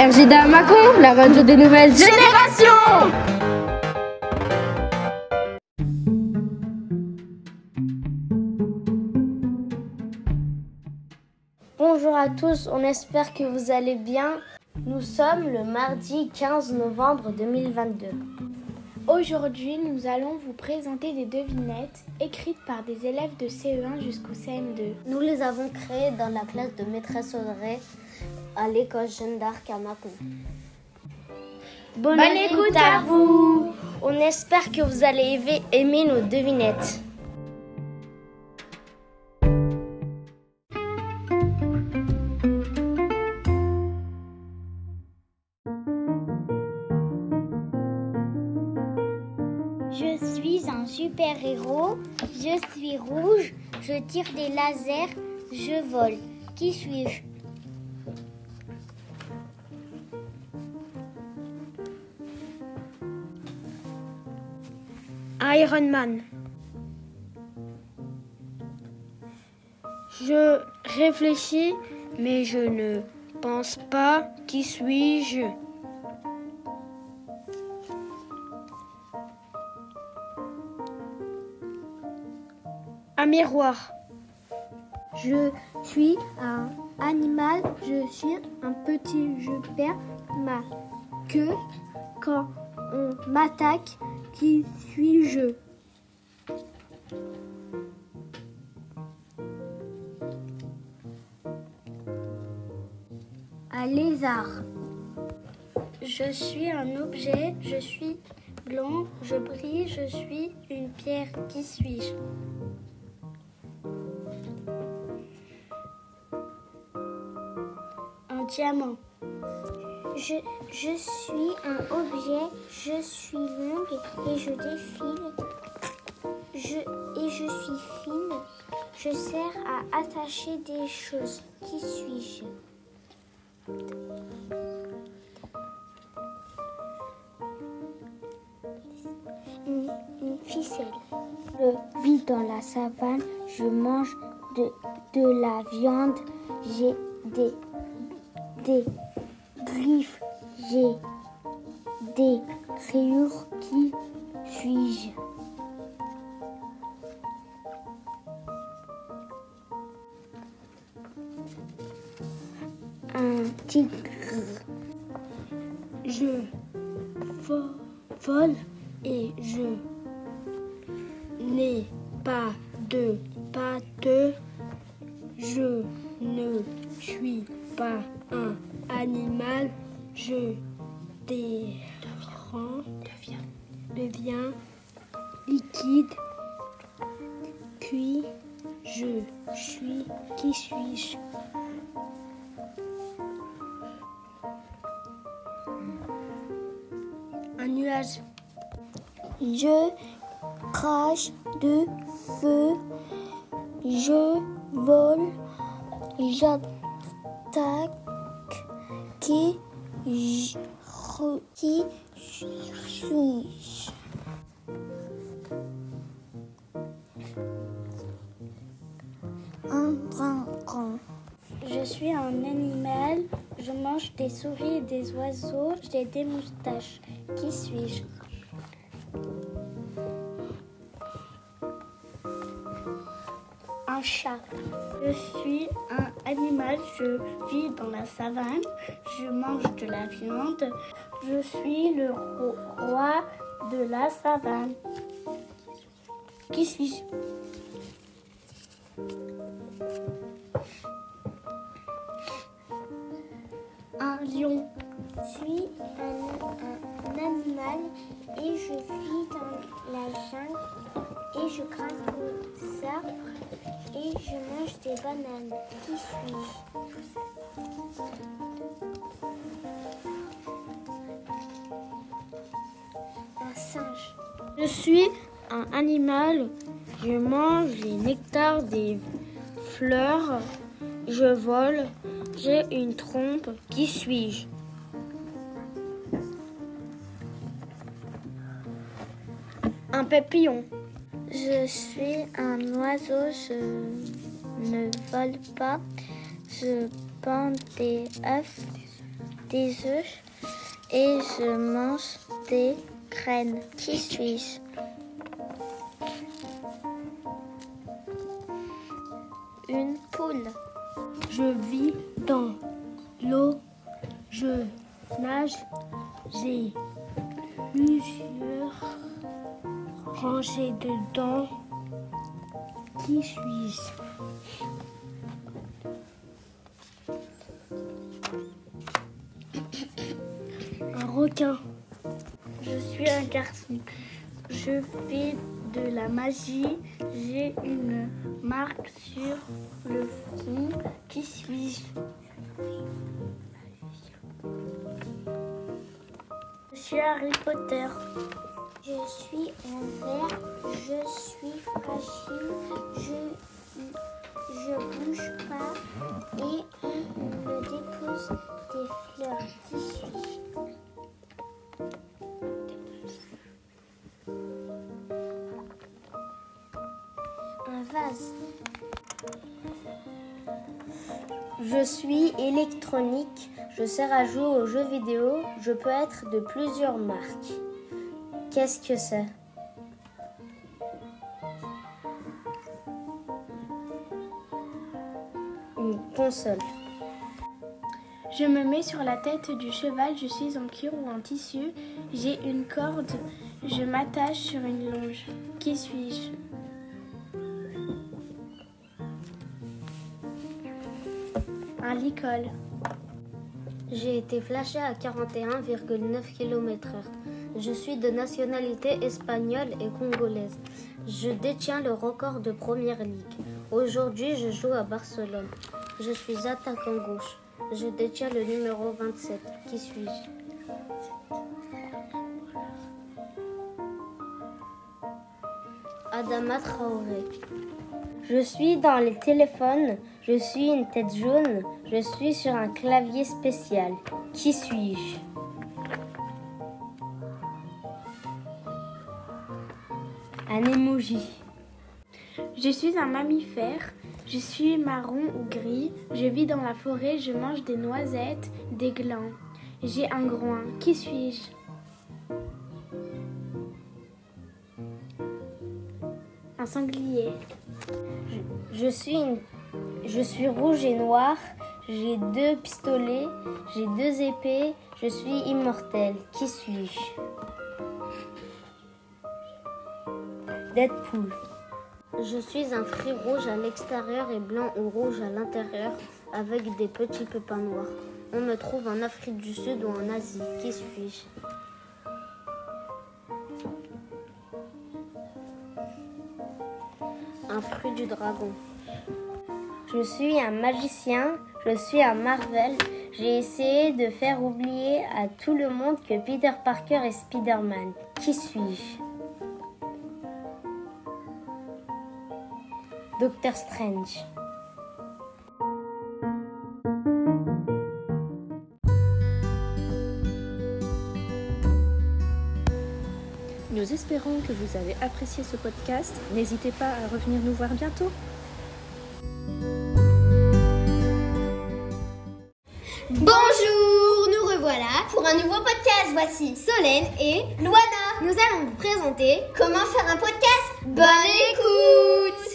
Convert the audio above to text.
RJDA Macon, la radio des nouvelles générations Bonjour à tous, on espère que vous allez bien. Nous sommes le mardi 15 novembre 2022. Aujourd'hui, nous allons vous présenter des devinettes écrites par des élèves de CE1 jusqu'au CM2. Nous les avons créées dans la classe de maîtresse Audrey à l'école Jeanne d'Arc à Mâcon. Bonne, écoute à vous On espère que vous allez aimer nos devinettes. Je suis un super-héros, je suis rouge, je tire des lasers, je vole. Qui suis-je? Iron Man. Je réfléchis, mais je ne pense pas. Qui suis-je Un miroir. Je suis un animal, je suis un petit, je perds ma queue quand on m'attaque. Qui suis-je? Un lézard. Je suis un objet, je suis blanc, je brille, je suis une pierre. Qui suis-je? Un diamant. Je, suis un objet, je suis longue et je défile. Je, et je suis fine. Je sers à attacher des choses. Qui suis-je? Une, ficelle. Je vis dans la savane, je mange de, la viande, j'ai des griffes, j'ai des rayures. Qui suis-je? Un tigre. Je vo- vole et je n'ai pas de pattes. Je ne suis pas un animal. Je défends, deviens liquide, cuit. Je suis. Qui suis-je Un nuage. Je crache de feu, je vole, j'attaque, qui, suis-je? Un dragon. Je suis un animal, je mange des souris et des oiseaux, j'ai des moustaches. Qui suis-je? Un chat. Je suis un animal, je vis dans la savane, je mange de la viande, je suis le ro- roi de la savane. Qui suis-je? Un lion. Je suis un, animal et je vis dans la jungle et je grimpe aux arbres et je mange des bananes. Qui suis-je Un singe. Je suis un animal. Je mange les nectars des fleurs. Je vole. J'ai une trompe. Qui suis-je Un papillon. Je suis un oiseau, je ne vole pas, je pends des œufs des œufs et je mange des graines. Qui suis-je? Une poule. Je vis dans l'eau. Je nage. J'ai plusieurs rangées de dents. Qui suis-je? Un requin. Je suis un garçon. Je fais de la magie. J'ai une marque sur le front. Qui suis-je? Je suis Harry Potter. Je suis un ver, je suis fragile, je je bouge pas et on me dépose des fleurs. Qui Un vase. Je suis électronique, je sers à jouer aux jeux vidéo, je peux être de plusieurs marques. Qu'est-ce que c'est? Une console. Je me mets sur la tête du cheval, je suis en cuir ou en tissu, j'ai une corde, je m'attache sur une longe. Qui suis-je? Un licol. J'ai été flashé à 41,9 km/h. Je suis de nationalité espagnole et congolaise. Je détiens le record de première ligue. Aujourd'hui, je joue à Barcelone. Je suis attaquant gauche. Je détiens le numéro 27. Qui suis-je? Adama Traoré. Je suis dans les téléphones. Je suis une tête jaune. Je suis sur un clavier spécial. Qui suis-je? Un emoji. Je suis un mammifère, je suis marron ou gris, je vis dans la forêt, je mange des noisettes, des glands. J'ai un groin. Qui suis-je? Un sanglier. Je suis rouge et noir. J'ai deux pistolets. J'ai deux épées. Je suis immortel. Qui suis-je? Deadpool. Je suis un fruit rouge à l'extérieur et blanc ou rouge à l'intérieur avec des petits pépins noirs. On me trouve en Afrique du Sud ou en Asie. Qui suis-je? Fruit du dragon. Je suis un magicien, je suis un Marvel. J'ai essayé de faire oublier à tout le monde que Peter Parker est Spider-Man. Qui suis-je? Doctor Strange. Espérons que vous avez apprécié ce podcast. N'hésitez pas à revenir nous voir bientôt. Bonjour, nous revoilà pour un nouveau podcast. Voici Solène et Luana. Nous allons vous présenter comment faire un podcast. Bonne écoute